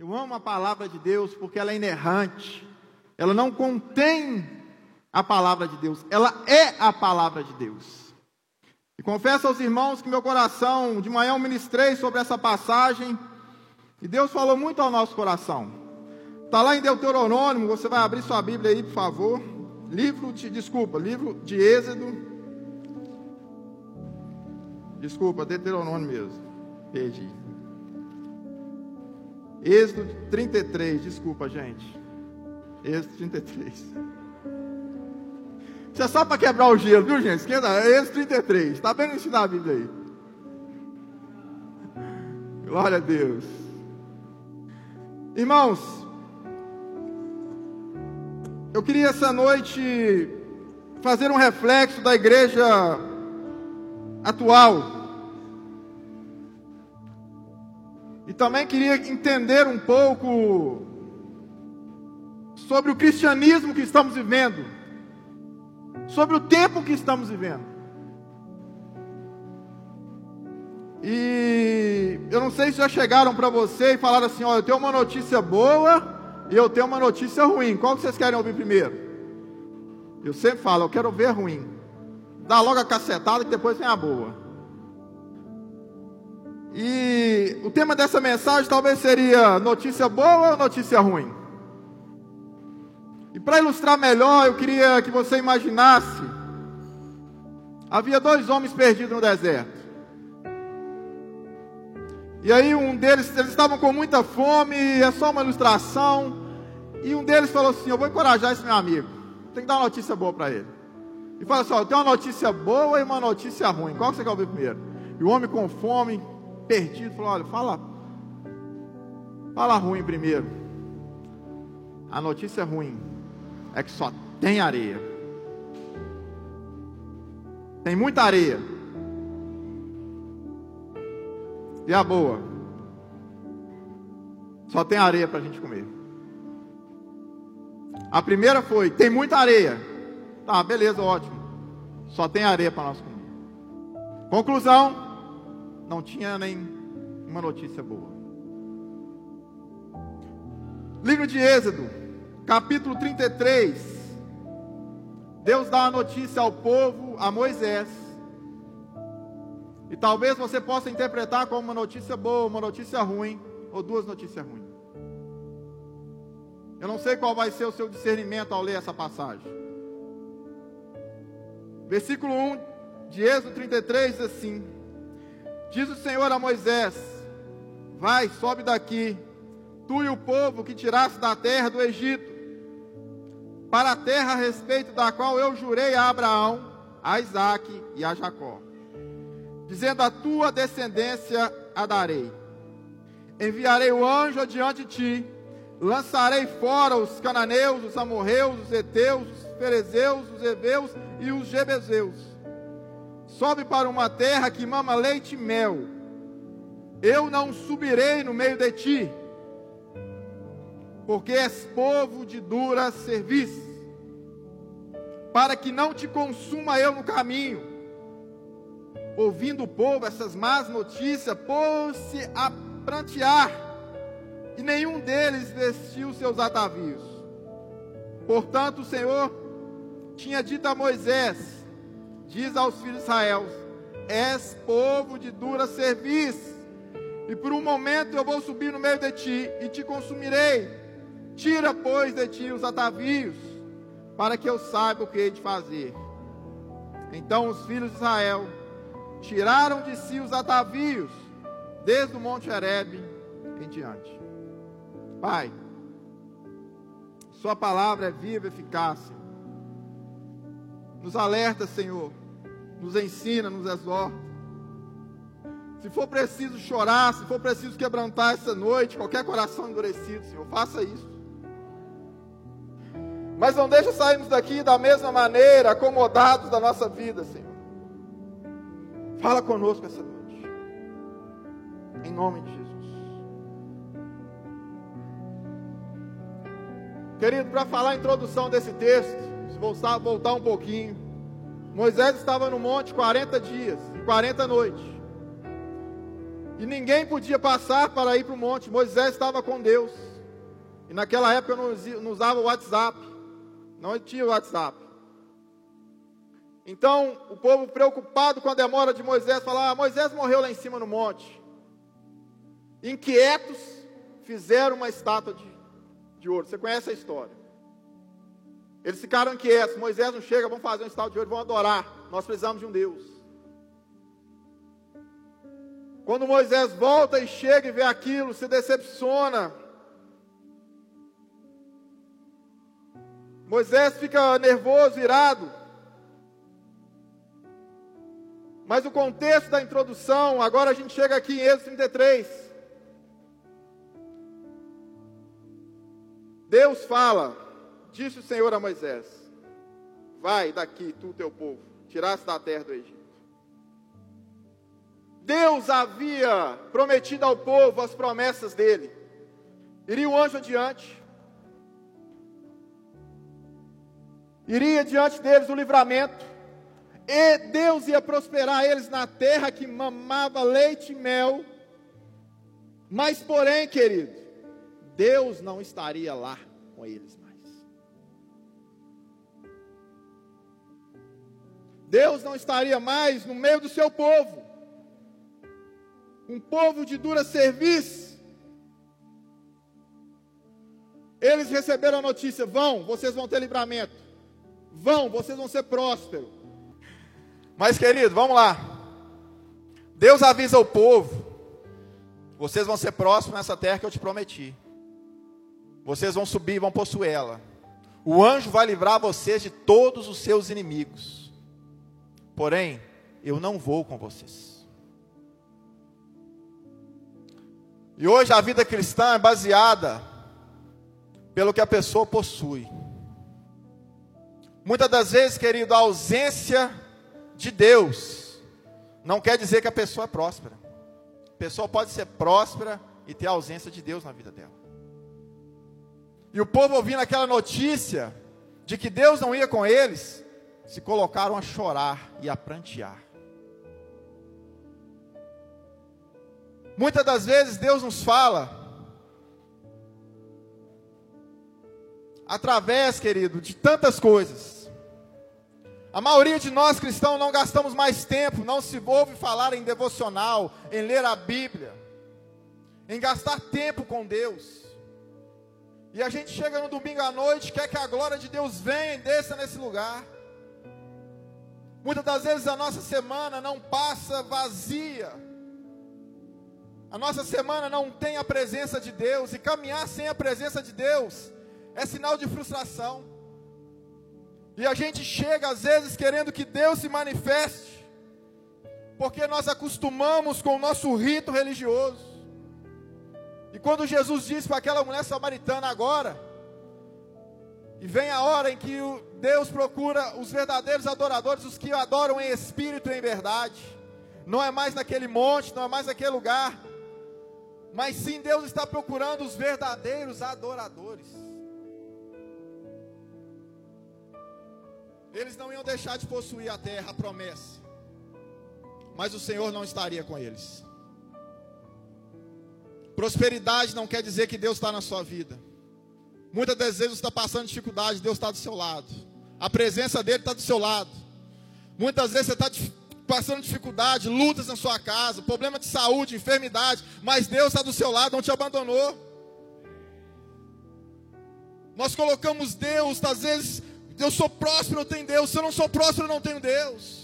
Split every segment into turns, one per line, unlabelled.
Eu amo a palavra de Deus porque ela é inerrante. Ela não contém a palavra de Deus, ela é a palavra de Deus. E confesso aos irmãos que meu coração, de manhã eu ministrei sobre essa passagem, e Deus falou muito ao nosso coração. Está lá em Deuteronômio, você vai abrir sua Bíblia aí, por favor. Livro de, desculpa, livro de Êxodo. Desculpa, Deuteronômio mesmo. Perdi. Êxodo 33, desculpa, gente. Êxodo 33. Isso é só para quebrar o gelo, viu, gente? Esquenta, Êxodo 33. Está bem no ensino da Bíblia aí. Glória a Deus. Irmãos, eu queria essa noite fazer um reflexo da igreja atual. E também queria entender um pouco sobre o cristianismo que estamos vivendo, sobre o tempo que estamos vivendo. E eu não sei se já chegaram para você e falaram assim: ó, eu tenho uma notícia boa e eu tenho uma notícia ruim. Qual que vocês querem ouvir primeiro? Eu sempre falo, eu quero ver ruim. Dá logo a cacetada que depois vem a boa. E o tema dessa mensagem talvez seria notícia boa ou notícia ruim? E para ilustrar melhor, eu queria que você imaginasse: havia dois homens perdidos no deserto. E aí um deles, eles estavam com muita fome, é só uma ilustração. E um deles falou assim: Eu vou encorajar esse meu amigo. Tem que dar uma notícia boa para ele. E fala assim: ó, tem uma notícia boa e uma notícia ruim. Qual que você quer ouvir primeiro? E o homem com fome, perdido, falou: Olha, fala, fala ruim primeiro. A notícia ruim é que só tem areia. Tem muita areia. E a boa? Só tem areia para a gente comer. A primeira foi: tem muita areia. Tá, beleza, ótimo. Só tem areia para nós comer. Conclusão: não tinha nem uma notícia boa. Livro de Êxodo, capítulo 33. Deus dá a notícia ao povo, a Moisés. E talvez você possa interpretar como uma notícia boa, uma notícia ruim, ou duas notícias ruins. Eu não sei qual vai ser o seu discernimento ao ler essa passagem. Versículo 1 de Êxodo 33 diz assim: Diz o Senhor a Moisés: Vai, sobe daqui, tu e o povo que tiraste da terra do Egito, para a terra a respeito da qual eu jurei a Abraão, a Isaque e a Jacó, dizendo: A tua descendência a darei. Enviarei o anjo adiante de ti, lançarei fora os cananeus, os amorreus, os heteus, os ferezeus, os heveus e os jebezeus sobe para uma terra que mama leite e mel. Eu não subirei no meio de ti, porque és povo de dura serviço, para que não te consuma eu no caminho. Ouvindo o povo essas más notícias, pôs-se a prantear, e nenhum deles vestiu seus atavios. Portanto, o Senhor tinha dito a Moisés: diz aos filhos de Israel: És povo de dura serviço, e por um momento eu vou subir no meio de ti e te consumirei. Tira, pois, de ti os atavios, para que eu saiba o que hei de fazer. Então os filhos de Israel tiraram de si os atavios, desde o monte Herebe em diante. Pai, Sua palavra é viva e eficaz. Nos alerta, Senhor, nos ensina, nos exorta. Se for preciso chorar, se for preciso quebrantar essa noite, qualquer coração endurecido, Senhor, faça isso. Mas não deixe sairmos daqui da mesma maneira, acomodados da nossa vida, Senhor. Fala conosco essa noite. Em nome de Jesus. Querido, para falar a introdução desse texto, se voltar, voltar um pouquinho. Moisés estava no monte 40 dias e 40 noites. E ninguém podia passar para ir para o monte. Moisés estava com Deus. E naquela época eu não usava o WhatsApp. Não tinha WhatsApp. Então, o povo preocupado com a demora de Moisés, falava: ah, Moisés morreu lá em cima no monte. Inquietos, fizeram uma estátua de, de ouro. Você conhece a história? Eles ficaram inquietos. Moisés não chega, vamos fazer um estátua de ouro, vamos adorar. Nós precisamos de um Deus. Quando Moisés volta e chega e vê aquilo, se decepciona. Moisés fica nervoso, irado. Mas o contexto da introdução, agora a gente chega aqui em Êxodo 33. Deus fala, disse o Senhor a Moisés: Vai daqui, tu teu povo, tiraste da terra do Egito. Deus havia prometido ao povo as promessas dele. Iria o anjo adiante, iria diante deles o livramento, e Deus ia prosperar eles na terra que mamava leite e mel. Mas, porém, querido, Deus não estaria lá com eles Deus não estaria mais no meio do seu povo. Um povo de dura serviço. Eles receberam a notícia: vão, vocês vão ter livramento. Vão, vocês vão ser prósperos. Mas, querido, vamos lá. Deus avisa o povo: vocês vão ser próximos nessa terra que eu te prometi. Vocês vão subir e vão possuir ela. O anjo vai livrar vocês de todos os seus inimigos. Porém, eu não vou com vocês. E hoje a vida cristã é baseada pelo que a pessoa possui. Muitas das vezes, querido, a ausência de Deus, não quer dizer que a pessoa é próspera. A pessoa pode ser próspera e ter a ausência de Deus na vida dela. E o povo ouvindo aquela notícia de que Deus não ia com eles, se colocaram a chorar e a prantear. Muitas das vezes Deus nos fala através, querido, de tantas coisas. A maioria de nós cristãos não gastamos mais tempo, não se ouve falar em devocional, em ler a Bíblia, em gastar tempo com Deus. E a gente chega no domingo à noite, quer que a glória de Deus venha e desça nesse lugar. Muitas das vezes a nossa semana não passa vazia. A nossa semana não tem a presença de Deus, e caminhar sem a presença de Deus é sinal de frustração. E a gente chega às vezes querendo que Deus se manifeste, porque nós acostumamos com o nosso rito religioso. E quando Jesus disse para aquela mulher samaritana agora, e vem a hora em que Deus procura os verdadeiros adoradores, os que adoram em espírito e em verdade. Não é mais naquele monte, não é mais naquele lugar, mas sim Deus está procurando os verdadeiros adoradores. Eles não iam deixar de possuir a terra, a promessa. Mas o Senhor não estaria com eles. Prosperidade não quer dizer que Deus está na sua vida. Muitas das vezes você está passando dificuldade, Deus está do seu lado. A presença dele está do seu lado. Muitas vezes você está passando dificuldade, lutas na sua casa, problema de saúde, enfermidade, mas Deus está do seu lado, não te abandonou. Nós colocamos Deus, às vezes, eu sou próspero, eu tenho Deus. Se eu não sou próspero, eu não tenho Deus.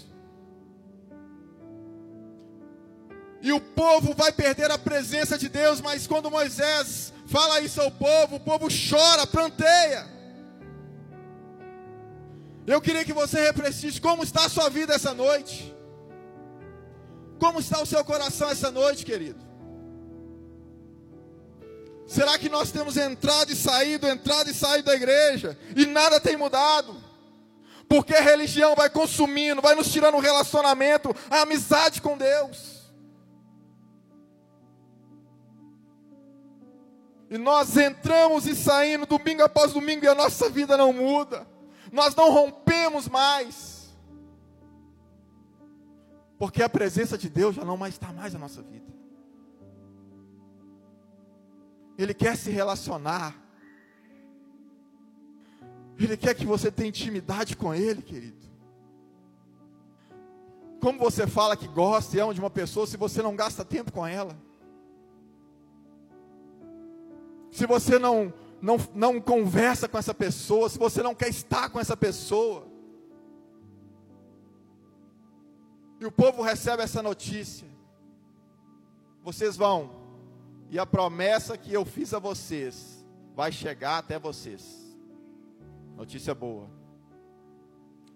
E o povo vai perder a presença de Deus, mas quando Moisés fala isso ao povo, o povo chora, planteia. Eu queria que você refletisse como está a sua vida essa noite. Como está o seu coração essa noite, querido? Será que nós temos entrado e saído, entrado e saído da igreja e nada tem mudado? Porque a religião vai consumindo, vai nos tirando o relacionamento, a amizade com Deus. E nós entramos e saímos domingo após domingo e a nossa vida não muda. Nós não rompemos mais. Porque a presença de Deus já não mais está mais na nossa vida. Ele quer se relacionar. Ele quer que você tenha intimidade com Ele, querido. Como você fala que gosta e ama de uma pessoa se você não gasta tempo com ela? Se você não, não, não conversa com essa pessoa, se você não quer estar com essa pessoa. E o povo recebe essa notícia. Vocês vão, e a promessa que eu fiz a vocês vai chegar até vocês. Notícia boa.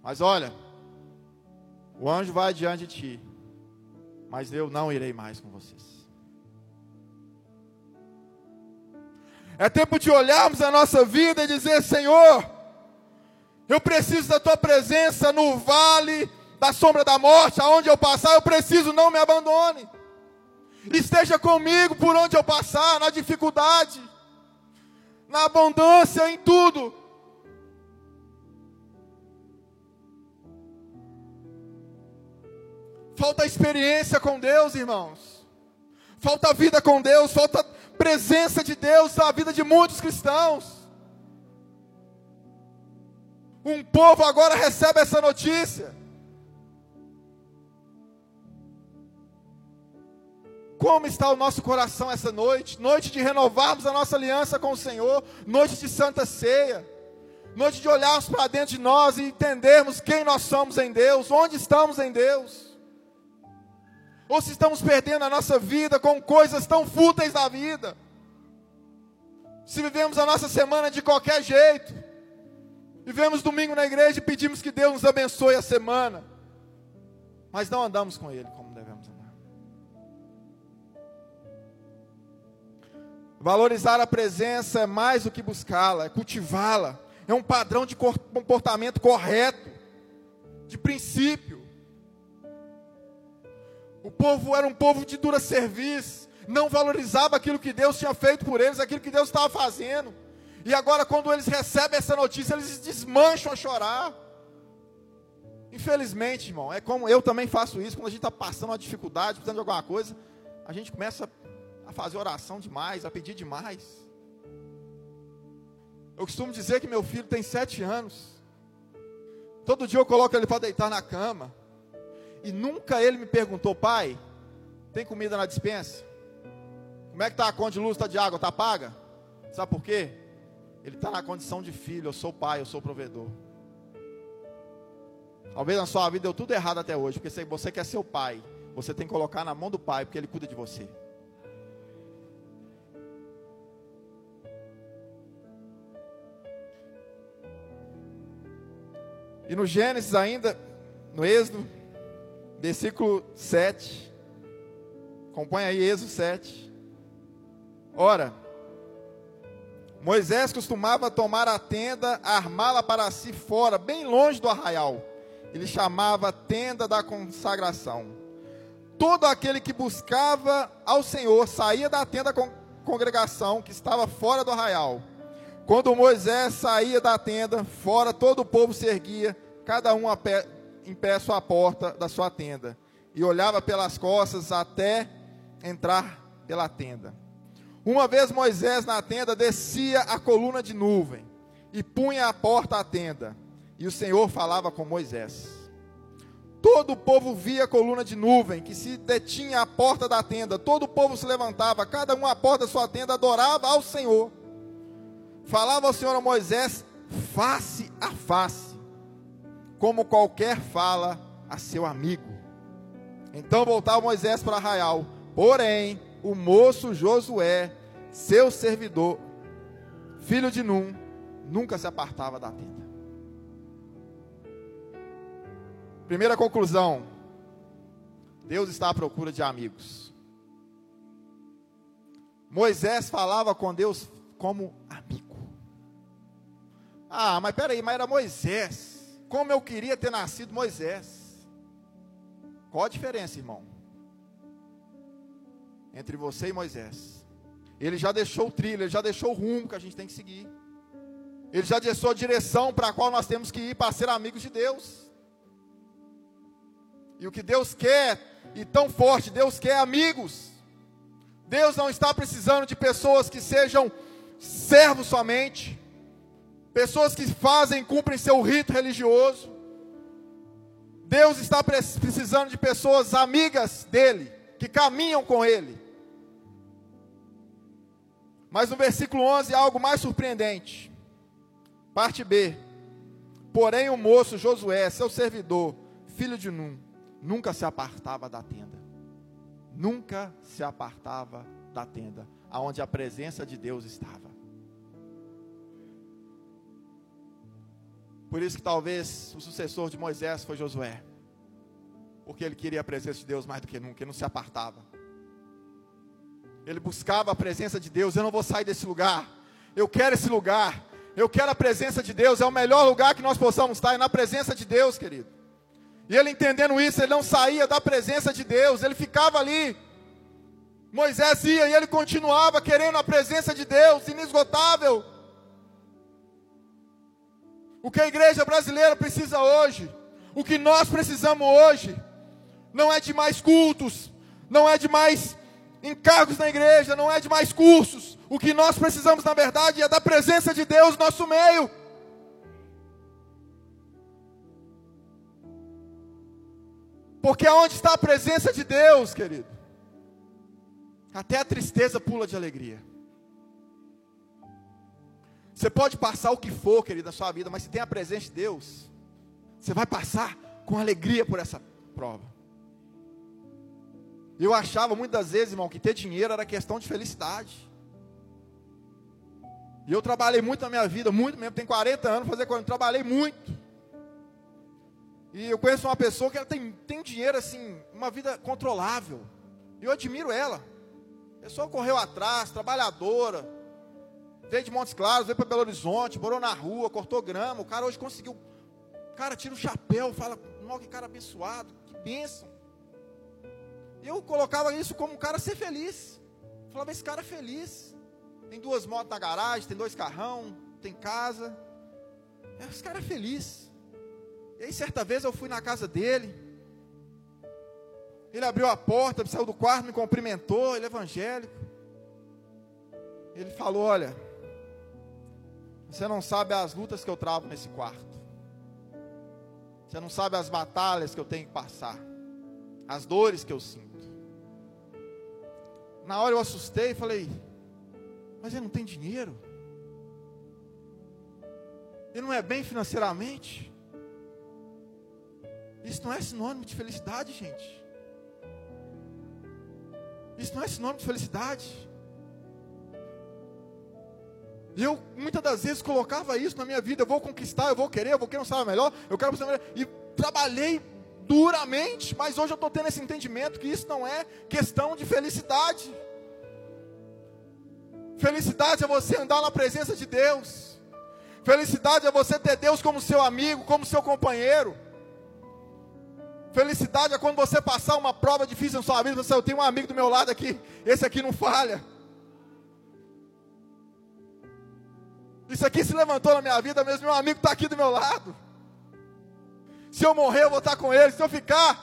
Mas olha, o anjo vai diante de ti, mas eu não irei mais com vocês. É tempo de olharmos a nossa vida e dizer: Senhor, eu preciso da tua presença no vale da sombra da morte, aonde eu passar, eu preciso, não me abandone. Esteja comigo por onde eu passar, na dificuldade, na abundância, em tudo. Falta experiência com Deus, irmãos. Falta vida com Deus, falta presença de Deus na vida de muitos cristãos. Um povo agora recebe essa notícia. Como está o nosso coração essa noite? Noite de renovarmos a nossa aliança com o Senhor, noite de santa ceia, noite de olharmos para dentro de nós e entendermos quem nós somos em Deus, onde estamos em Deus. Ou se estamos perdendo a nossa vida com coisas tão fúteis da vida. Se vivemos a nossa semana de qualquer jeito, vivemos domingo na igreja e pedimos que Deus nos abençoe a semana, mas não andamos com Ele como devemos andar. Valorizar a presença é mais do que buscá-la, é cultivá-la. É um padrão de comportamento correto, de princípio. O povo era um povo de dura serviço, não valorizava aquilo que Deus tinha feito por eles, aquilo que Deus estava fazendo. E agora, quando eles recebem essa notícia, eles desmancham a chorar. Infelizmente, irmão, é como eu também faço isso, quando a gente está passando uma dificuldade, precisando de alguma coisa, a gente começa a fazer oração demais, a pedir demais. Eu costumo dizer que meu filho tem sete anos. Todo dia eu coloco ele para deitar na cama. E nunca ele me perguntou, pai, tem comida na dispensa? Como é que está a conta de luz, está de água, está paga? Sabe por quê? Ele está na condição de filho, eu sou pai, eu sou provedor. Talvez na sua vida deu tudo errado até hoje, porque se você quer ser o pai, você tem que colocar na mão do pai, porque ele cuida de você. E no Gênesis ainda, no Êxodo, versículo 7. Acompanha aí Êxodo 7. Ora, Moisés costumava tomar a tenda, armá-la para si fora, bem longe do arraial. Ele chamava tenda da consagração. Todo aquele que buscava ao Senhor saía da tenda da congregação que estava fora do arraial quando Moisés saía da tenda, fora todo o povo se erguia, cada um pé, em pé à sua porta da sua tenda, e olhava pelas costas até entrar pela tenda. Uma vez Moisés na tenda descia a coluna de nuvem e punha a porta à tenda, e o Senhor falava com Moisés. Todo o povo via a coluna de nuvem que se detinha à porta da tenda, todo o povo se levantava, cada um à porta da sua tenda adorava ao Senhor falava o Senhor a Moisés face a face, como qualquer fala a seu amigo. Então voltava Moisés para Arraial, porém o moço Josué, seu servidor, filho de Num, nunca se apartava da tenda. Primeira conclusão: Deus está à procura de amigos. Moisés falava com Deus como amigo. Ah, mas peraí, mas era Moisés. Como eu queria ter nascido Moisés. Qual a diferença, irmão? Entre você e Moisés. Ele já deixou o trilho, ele já deixou o rumo que a gente tem que seguir. Ele já deixou a direção para a qual nós temos que ir para ser amigos de Deus. E o que Deus quer, e tão forte, Deus quer amigos. Deus não está precisando de pessoas que sejam servos somente, pessoas que fazem, cumprem seu rito religioso. Deus está precisando de pessoas amigas dele, que caminham com ele. Mas no versículo 11 há algo mais surpreendente. Parte B. Porém, o moço Josué, seu servidor, filho de Num, nunca se apartava da tenda. Nunca se apartava da tenda, aonde a presença de Deus estava. Por isso que talvez o sucessor de Moisés foi Josué. Porque ele queria a presença de Deus mais do que nunca, ele não se apartava. Ele buscava a presença de Deus. Eu não vou sair desse lugar. Eu quero esse lugar. Eu quero a presença de Deus. É o melhor lugar que nós possamos estar, é na presença de Deus, querido. E ele entendendo isso, ele não saía da presença de Deus, ele ficava ali. Moisés ia e ele continuava querendo a presença de Deus, inesgotável. O que a igreja brasileira precisa hoje, o que nós precisamos hoje, não é de mais cultos, não é de mais encargos na igreja, não é de mais cursos. O que nós precisamos, na verdade, é da presença de Deus no nosso meio. Porque aonde está a presença de Deus, querido? Até a tristeza pula de alegria. Você pode passar o que for, querido, na sua vida, mas se tem a presença de Deus, você vai passar com alegria por essa prova. Eu achava muitas vezes, irmão, que ter dinheiro era questão de felicidade. E eu trabalhei muito na minha vida, muito mesmo, tenho 40 anos, fazer 40, trabalhei muito. E eu conheço uma pessoa que ela tem, tem dinheiro assim, uma vida controlável. E eu admiro ela. A pessoa correu atrás, trabalhadora, veio de Montes Claros, veio para Belo Horizonte, morou na rua, cortou grama. O cara hoje conseguiu. Cara, tira o chapéu, fala, nossa, que cara abençoado, que bênção. Eu colocava isso como um cara ser feliz. Falava, esse cara é feliz. Tem duas motos na garagem, tem dois carrão, tem casa. Esse cara é feliz. E aí certa vez eu fui na casa dele. Ele abriu a porta, saiu do quarto, me cumprimentou, ele é evangélico. Ele falou: Olha, você não sabe as lutas que eu travo nesse quarto. Você não sabe as batalhas que eu tenho que passar. As dores que eu sinto. Na hora eu assustei e falei: Mas ele não tem dinheiro? Ele não é bem financeiramente? Isso não é sinônimo de felicidade, gente. Isso não é sinônimo de felicidade. E eu muitas das vezes colocava isso na minha vida, eu vou conquistar, eu vou querer, eu vou querer um salário melhor, eu quero um melhor. E trabalhei duramente, mas hoje eu estou tendo esse entendimento que isso não é questão de felicidade. Felicidade é você andar na presença de Deus. Felicidade é você ter Deus como seu amigo, como seu companheiro. Felicidade é quando você passar uma prova difícil na sua vida, você, eu tenho um amigo do meu lado aqui, esse aqui não falha. Isso aqui se levantou na minha vida mesmo, meu amigo está aqui do meu lado. Se eu morrer, eu vou estar com ele. Se eu ficar,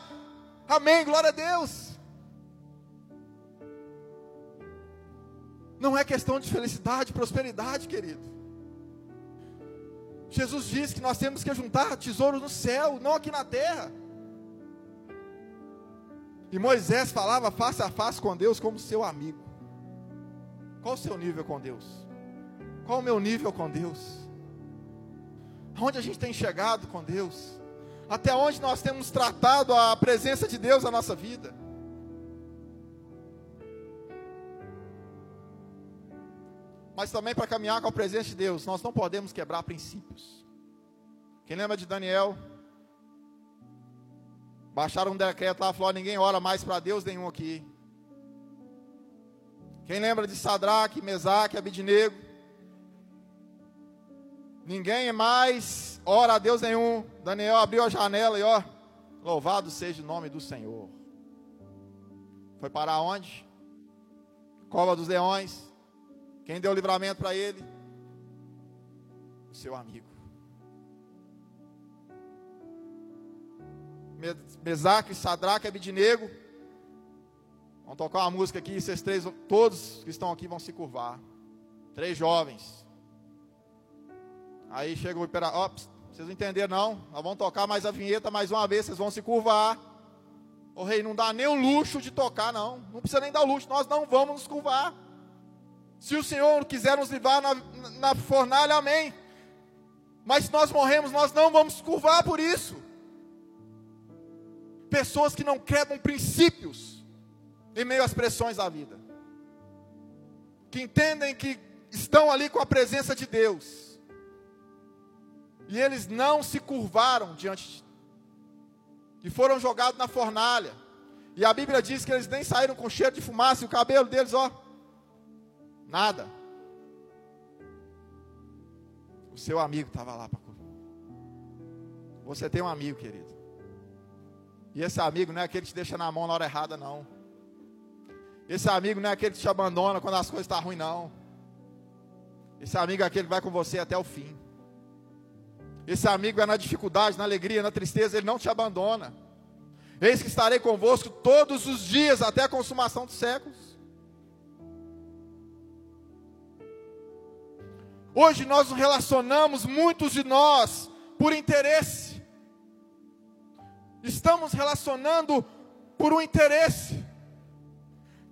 amém, glória a Deus. Não é questão de felicidade, prosperidade, querido. Jesus diz que nós temos que juntar tesouros no céu, não aqui na terra. E Moisés falava face a face com Deus como seu amigo. Qual o seu nível com Deus? Qual o meu nível com Deus? Onde a gente tem chegado com Deus? Até onde nós temos tratado a presença de Deus na nossa vida? Mas também para caminhar com a presença de Deus, nós não podemos quebrar princípios. Quem lembra de Daniel? Baixaram um decreto lá, falou: ninguém ora mais para Deus nenhum aqui. Quem lembra de Sadraque, Mesaque, Abidinego? Ninguém mais ora a Deus nenhum. Daniel abriu a janela e ó, louvado seja o nome do Senhor. Foi para onde? Cova dos leões. Quem deu livramento para ele? O seu amigo. Mesaque, Sadraque, Abidinego. Vamos tocar uma música aqui, vocês três, todos que estão aqui vão se curvar. Três jovens. Aí chega o operador, ó, vocês não entenderam não? Nós vamos tocar mais a vinheta mais uma vez, vocês vão se curvar. O rei não dá nem o luxo de tocar, não. Não precisa nem dar o luxo, nós não vamos nos curvar. Se o Senhor quiser nos livrar na, na fornalha, amém. Mas se nós morremos, nós não vamos curvar por isso. Pessoas que não quebram princípios em meio às pressões da vida. Que entendem que estão ali com a presença de Deus. E eles não se curvaram diante de e foram jogados na fornalha. E a Bíblia diz que eles nem saíram com cheiro de fumaça e o cabelo deles, ó, nada. O seu amigo estava lá para Você tem um amigo, querido. E esse amigo não é aquele que te deixa na mão na hora errada, não. Esse amigo não é aquele que te abandona quando as coisas estão tá ruins, não. Esse amigo é aquele que vai com você até o fim. Esse amigo é na dificuldade, na alegria, na tristeza, ele não te abandona. Eis que estarei convosco todos os dias até a consumação dos séculos. Hoje nós nos relacionamos, muitos de nós, por interesse. Estamos relacionando por um interesse.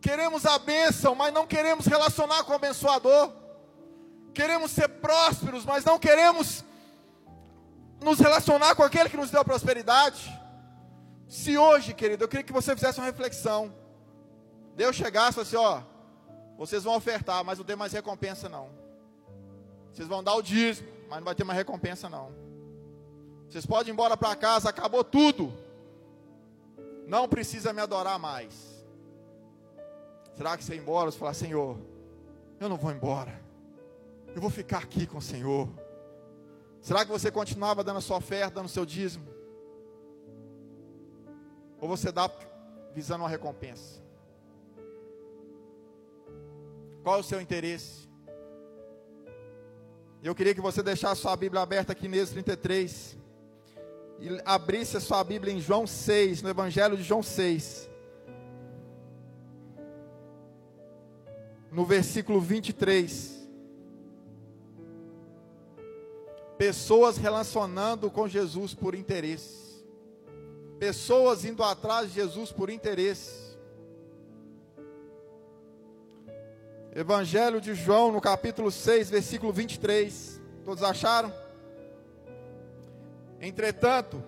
Queremos a bênção, mas não queremos relacionar com o abençoador. Queremos ser prósperos, mas não queremos nos relacionar com aquele que nos deu prosperidade. Se hoje, querido, eu queria que você fizesse uma reflexão. Deus chegasse assim, ó, vocês vão ofertar, mas não tem mais recompensa não. Vocês vão dar o dízimo, mas não vai ter mais recompensa não. Vocês podem ir embora para casa, acabou tudo. Não precisa me adorar mais. Será que você ir embora? Você falar, Senhor, eu não vou embora. Eu vou ficar aqui com o Senhor. Será que você continuava dando a sua oferta, dando o seu dízimo? Ou você dá visando uma recompensa? Qual é o seu interesse? Eu queria que você deixasse sua Bíblia aberta aqui nesse 33 e abrisse a sua Bíblia em João 6, no Evangelho de João 6. No versículo 23. Pessoas relacionando com Jesus por interesse. Pessoas indo atrás de Jesus por interesse. Evangelho de João, no capítulo 6, versículo 23. Todos acharam? Entretanto,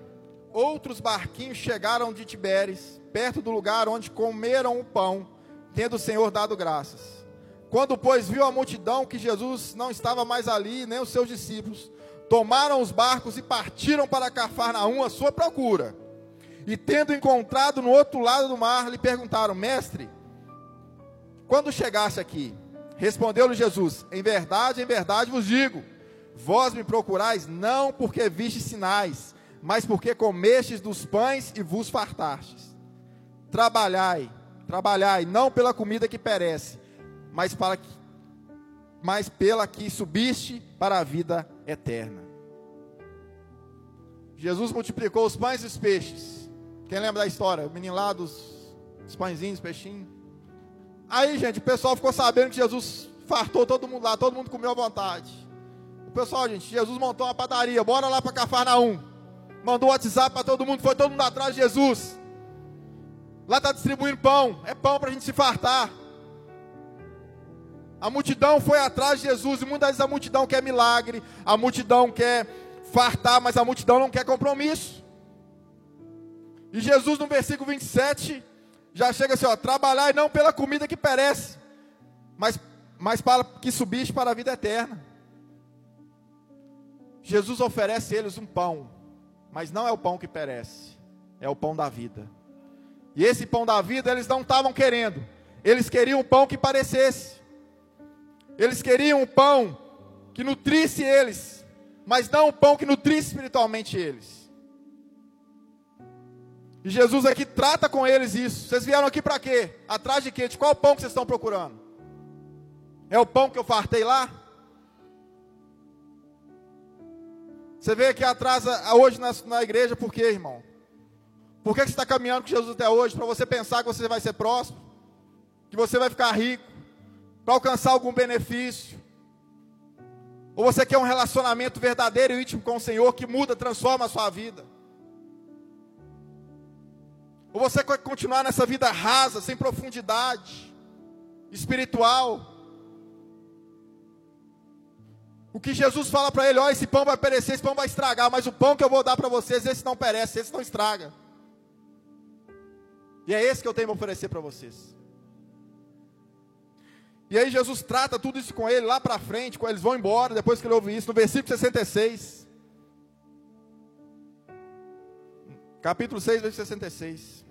outros barquinhos chegaram de Tiberes, perto do lugar onde comeram o pão, tendo o Senhor dado graças. Quando, pois, viu a multidão que Jesus não estava mais ali, nem os seus discípulos, tomaram os barcos e partiram para Cafarnaum à sua procura. E tendo encontrado no outro lado do mar, lhe perguntaram: Mestre, quando chegasse aqui, respondeu-lhe Jesus: Em verdade, em verdade vos digo: vós me procurais não porque vistes sinais, mas porque comestes dos pães e vos fartastes. Trabalhai, trabalhai, não pela comida que perece, mas, para que, mas pela que subiste para a vida eterna. Jesus multiplicou os pães e os peixes. Quem lembra da história? O menino lá dos, dos pãezinhos, peixinhos. Aí, gente, o pessoal ficou sabendo que Jesus fartou todo mundo lá, todo mundo comeu à vontade. O pessoal, gente, Jesus montou uma padaria, bora lá para Cafarnaum. Mandou WhatsApp para todo mundo, foi todo mundo atrás de Jesus. Lá está distribuindo pão, é pão para a gente se fartar. A multidão foi atrás de Jesus, e muitas vezes a multidão quer milagre, a multidão quer fartar, mas a multidão não quer compromisso. E Jesus, no versículo 27, já chega assim, ó, trabalhar não pela comida que perece, mas, mas para que subiste para a vida eterna. Jesus oferece a eles um pão, mas não é o pão que perece, é o pão da vida. E esse pão da vida eles não estavam querendo, eles queriam um pão que parecesse, eles queriam um pão que nutrisse eles, mas não um pão que nutrisse espiritualmente eles. E Jesus aqui trata com eles isso. Vocês vieram aqui para quê? Atrás de quê? De qual pão que vocês estão procurando? É o pão que eu fartei lá? Você veio aqui atrás hoje na, na igreja por quê, irmão? Por que você está caminhando com Jesus até hoje? Para você pensar que você vai ser próximo? que você vai ficar rico, para alcançar algum benefício. Ou você quer um relacionamento verdadeiro e íntimo com o Senhor que muda, transforma a sua vida. Ou você quer continuar nessa vida rasa, sem profundidade espiritual. O que Jesus fala para ele, ó, esse pão vai perecer, esse pão vai estragar, mas o pão que eu vou dar para vocês, esse não perece, esse não estraga. E é esse que eu tenho para oferecer para vocês. E aí Jesus trata tudo isso com ele lá para frente, quando eles vão embora, depois que ele ouve isso, no versículo 66. Capítulo 6, versículo 66.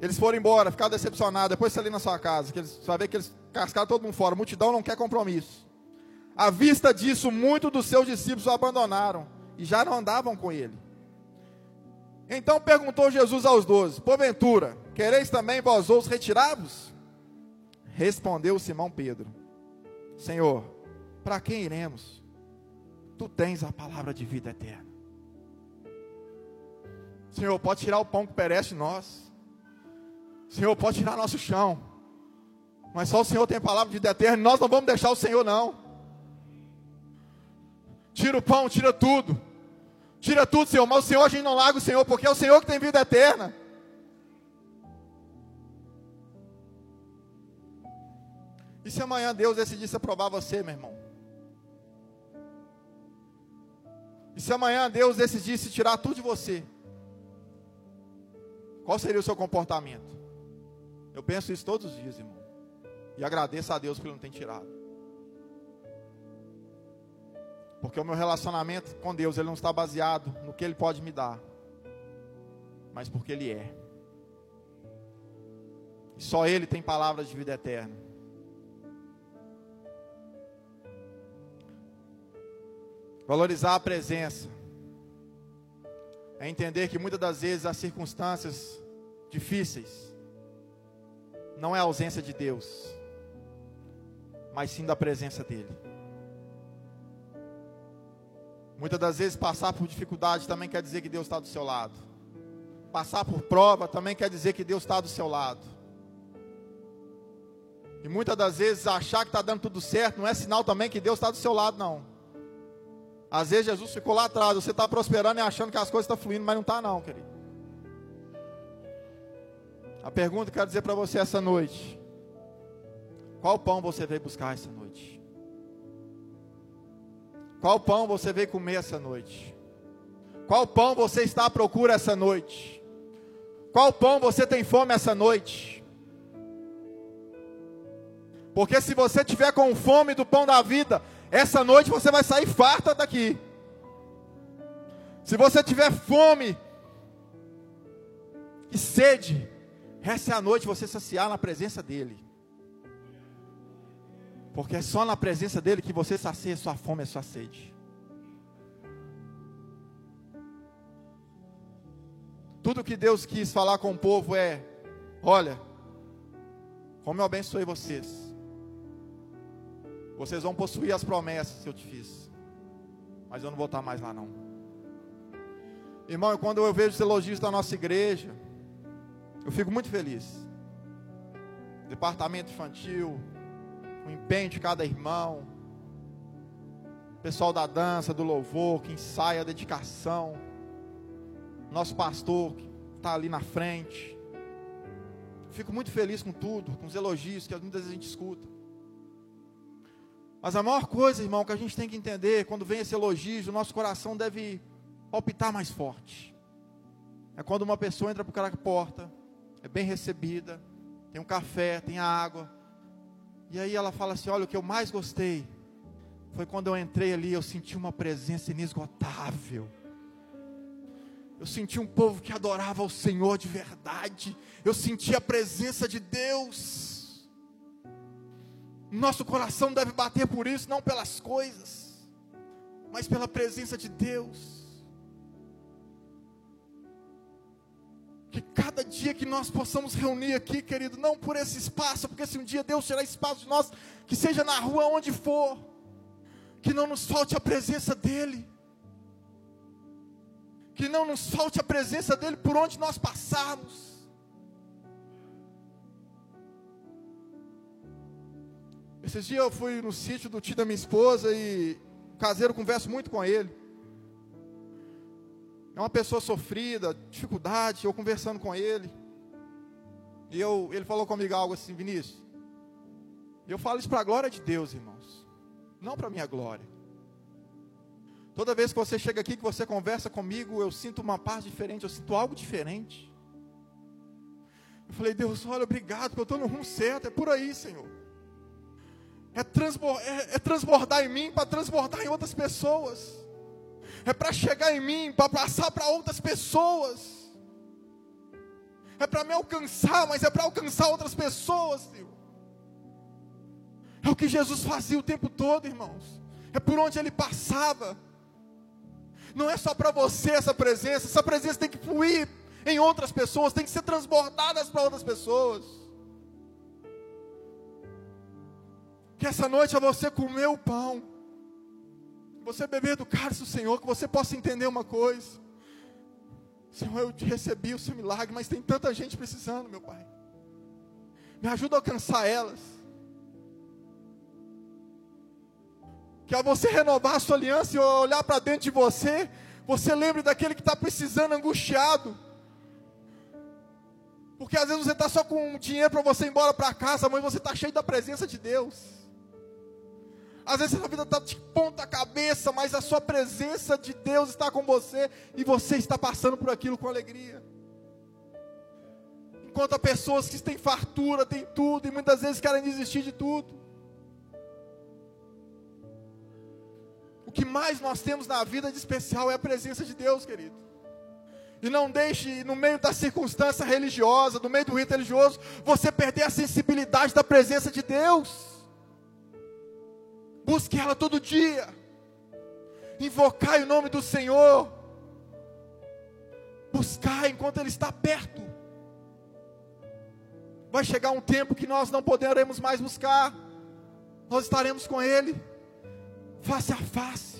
Eles foram embora, ficaram decepcionados. Depois você ali na sua casa, que eles, você vai ver que eles cascaram todo mundo fora. A multidão não quer compromisso. À vista disso, muitos dos seus discípulos o abandonaram e já não andavam com ele. Então perguntou Jesus aos doze: Porventura, quereis também vós outros retirar-vos? Respondeu Simão Pedro: Senhor, para quem iremos? Tu tens a palavra de vida eterna. Senhor, pode tirar o pão que perece nós. Senhor, pode tirar nosso chão. Mas só o Senhor tem a palavra de vida eterna. Nós não vamos deixar o Senhor, não. Tira o pão, tira tudo. Tira tudo, Senhor. Mas o Senhor a gente não larga o Senhor, porque é o Senhor que tem vida eterna. E se amanhã Deus decidisse aprovar você, meu irmão? E se amanhã Deus decidisse tirar tudo de você? Qual seria o seu comportamento? Eu penso isso todos os dias, irmão. E agradeço a Deus por Ele não ter tirado. Porque o meu relacionamento com Deus, ele não está baseado no que Ele pode me dar, mas porque Ele é. E só Ele tem palavras de vida eterna. Valorizar a presença é entender que muitas das vezes as circunstâncias difíceis não é a ausência de Deus, mas sim da presença dEle. Muitas das vezes passar por dificuldade também quer dizer que Deus está do seu lado. Passar por prova também quer dizer que Deus está do seu lado. E muitas das vezes achar que está dando tudo certo não é sinal também que Deus está do seu lado, não. Às vezes Jesus ficou lá atrás, você está prosperando e achando que as coisas estão fluindo, mas não está não, querido. A pergunta que eu quero dizer para você essa noite: qual pão você veio buscar essa noite? Qual pão você veio comer essa noite? Qual pão você está à procura essa noite? Qual pão você tem fome essa noite? Porque se você tiver com fome do pão da vida, essa noite você vai sair farta daqui. Se você tiver fome e sede, essa é a noite você saciar na presença dEle. Porque é só na presença dEle que você sacia sua fome e sua sede. Tudo que Deus quis falar com o povo é: olha, como eu abençoei vocês. Vocês vão possuir as promessas que eu te fiz. Mas eu não vou estar mais lá não. Irmão, quando eu vejo os elogios da nossa igreja, eu fico muito feliz. Departamento infantil, o empenho de cada irmão, pessoal da dança, do louvor, que ensaia a dedicação, nosso pastor que está ali na frente. Fico muito feliz com tudo, com os elogios que muitas vezes a gente escuta. Mas a maior coisa, irmão, que a gente tem que entender, quando vem esse elogio, o nosso coração deve palpitar mais forte. É quando uma pessoa entra por aquela porta, é bem recebida, tem um café, tem água. E aí ela fala assim: Olha, o que eu mais gostei foi quando eu entrei ali, eu senti uma presença inesgotável. Eu senti um povo que adorava o Senhor de verdade. Eu senti a presença de Deus. Nosso coração deve bater por isso, não pelas coisas, mas pela presença de Deus. Que cada dia que nós possamos reunir aqui, querido, não por esse espaço, porque se um dia Deus tirar espaço de nós, que seja na rua onde for, que não nos falte a presença dEle, que não nos falte a presença dEle por onde nós passarmos. Esses dias eu fui no sítio do tio da minha esposa e o caseiro converso muito com ele. É uma pessoa sofrida, dificuldade, eu conversando com ele. E eu, ele falou comigo algo assim, Vinícius. Eu falo isso para a glória de Deus, irmãos. Não para minha glória. Toda vez que você chega aqui, que você conversa comigo, eu sinto uma paz diferente, eu sinto algo diferente. Eu falei, Deus, olha, obrigado, porque eu estou no rumo certo, é por aí, Senhor. É, transbordar, é, é transbordar em mim para transbordar em outras pessoas. É para chegar em mim, para passar para outras pessoas. É para me alcançar, mas é para alcançar outras pessoas. É o que Jesus fazia o tempo todo, irmãos. É por onde ele passava. Não é só para você essa presença, essa presença tem que fluir em outras pessoas, tem que ser transbordadas para outras pessoas. Que essa noite é você comer o pão, você beber do cálice do Senhor, que você possa entender uma coisa. Senhor, eu recebi o seu milagre, mas tem tanta gente precisando, meu Pai. Me ajuda a alcançar elas. Que ao você renovar a sua aliança e olhar para dentro de você, você lembre daquele que está precisando, angustiado. Porque às vezes você está só com dinheiro para você ir embora para casa, mas você está cheio da presença de Deus. Às vezes a vida está de ponta cabeça, mas a sua presença de Deus está com você e você está passando por aquilo com alegria. Enquanto há pessoas que têm fartura, têm tudo e muitas vezes querem desistir de tudo. O que mais nós temos na vida de especial é a presença de Deus, querido. E não deixe, no meio da circunstância religiosa, no meio do rito religioso, você perder a sensibilidade da presença de Deus. Busque ela todo dia. Invocai o nome do Senhor. Buscar enquanto Ele está perto. Vai chegar um tempo que nós não poderemos mais buscar. Nós estaremos com Ele face a face.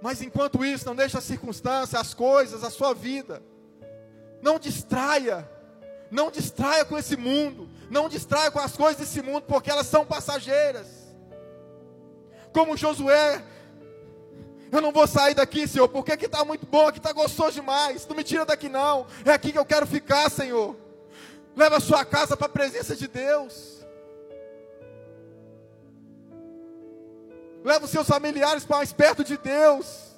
Mas enquanto isso, não deixe a circunstância, as coisas, a sua vida. Não distraia. Não distraia com esse mundo. Não distraia com as coisas desse mundo, porque elas são passageiras. Como Josué, eu não vou sair daqui, Senhor, porque aqui está muito bom, aqui está gostoso demais. Não me tira daqui, não. É aqui que eu quero ficar, Senhor. Leva a sua casa para a presença de Deus. Leva os seus familiares para mais perto de Deus.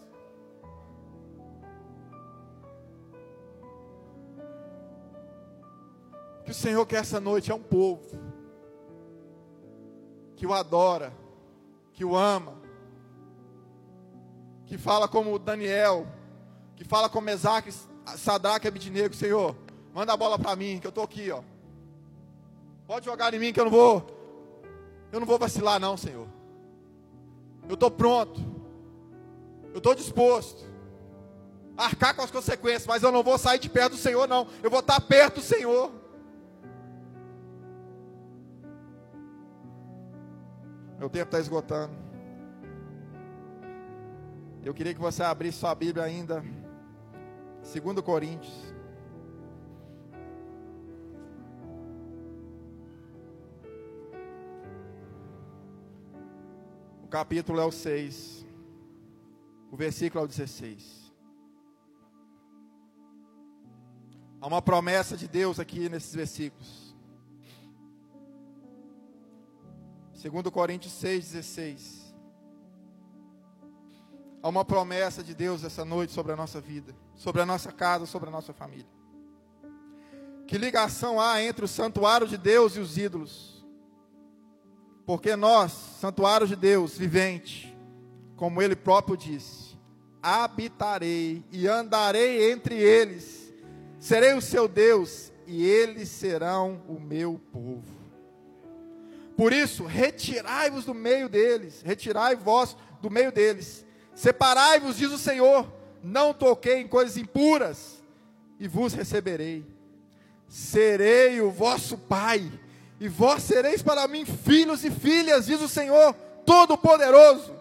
O Senhor quer essa noite é um povo que o adora, que o ama, que fala como Daniel, que fala como Mesaque, Sadraque Abidinego, Senhor, manda a bola para mim, que eu estou aqui, ó. Pode jogar em mim que eu não vou, eu não vou vacilar não, Senhor. Eu estou pronto, eu estou disposto a arcar com as consequências, mas eu não vou sair de perto do Senhor, não. Eu vou estar perto do Senhor. Meu tempo está esgotando. Eu queria que você abrisse sua Bíblia ainda. 2 Coríntios. O capítulo é o 6. O versículo é o 16. Há uma promessa de Deus aqui nesses versículos. 2 Coríntios 6,16. Há uma promessa de Deus essa noite sobre a nossa vida, sobre a nossa casa, sobre a nossa família. Que ligação há entre o santuário de Deus e os ídolos? Porque nós, santuário de Deus, vivente, como Ele próprio disse, habitarei e andarei entre eles, serei o seu Deus e eles serão o meu povo. Por isso, retirai-vos do meio deles, retirai vós do meio deles. Separai-vos, diz o Senhor, não toquei em coisas impuras, e vos receberei. Serei o vosso Pai, e vós sereis para mim filhos e filhas, diz o Senhor Todo-Poderoso.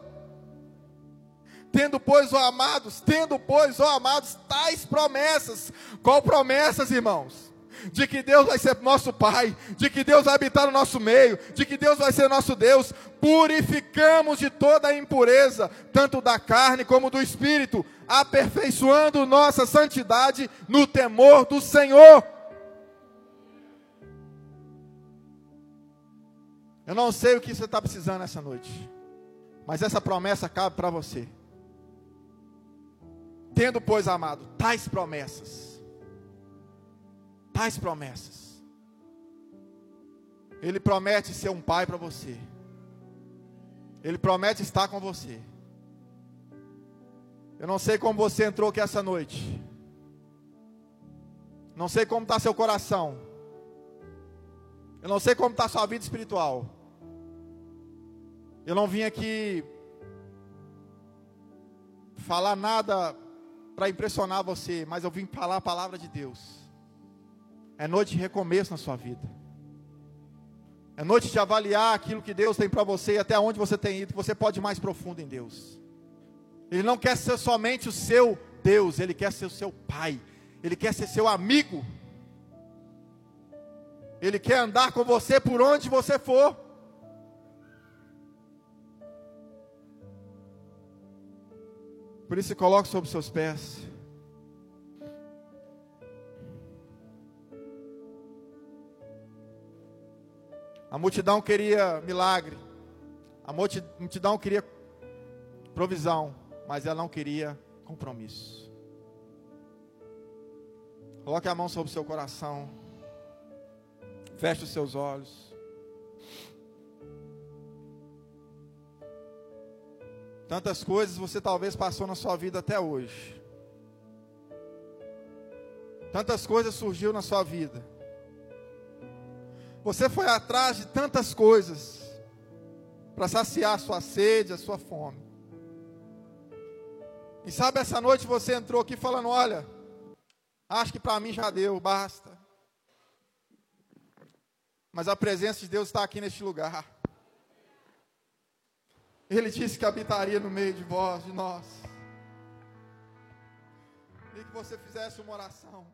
Tendo, pois, ó amados, tendo, pois, ó amados, tais promessas. Qual promessas, irmãos? De que Deus vai ser nosso Pai, de que Deus vai habitar no nosso meio, de que Deus vai ser nosso Deus, purificamos de toda a impureza, tanto da carne como do espírito, aperfeiçoando nossa santidade no temor do Senhor. Eu não sei o que você está precisando nessa noite, mas essa promessa cabe para você. Tendo, pois, amado, tais promessas, tais promessas, Ele promete ser um pai para você, Ele promete estar com você. Eu não sei como você entrou aqui essa noite, não sei como está seu coração, eu não sei como está sua vida espiritual. Eu não vim aqui falar nada para impressionar você, mas eu vim falar a palavra de Deus. É noite de recomeço na sua vida. É noite de avaliar aquilo que Deus tem para você e até onde você tem ido. Você pode ir mais profundo em Deus. Ele não quer ser somente o seu Deus, ele quer ser o seu Pai. Ele quer ser seu amigo. Ele quer andar com você por onde você for. Por isso, coloque sobre seus pés. A multidão queria milagre. A multidão queria provisão, mas ela não queria compromisso. Coloque a mão sobre o seu coração. Feche os seus olhos. Tantas coisas você talvez passou na sua vida até hoje. Tantas coisas surgiu na sua vida. Você foi atrás de tantas coisas para saciar a sua sede, a sua fome. E sabe, essa noite você entrou aqui falando: olha, acho que para mim já deu, basta. Mas a presença de Deus está aqui neste lugar. Ele disse que habitaria no meio de vós, de nós. E que você fizesse uma oração.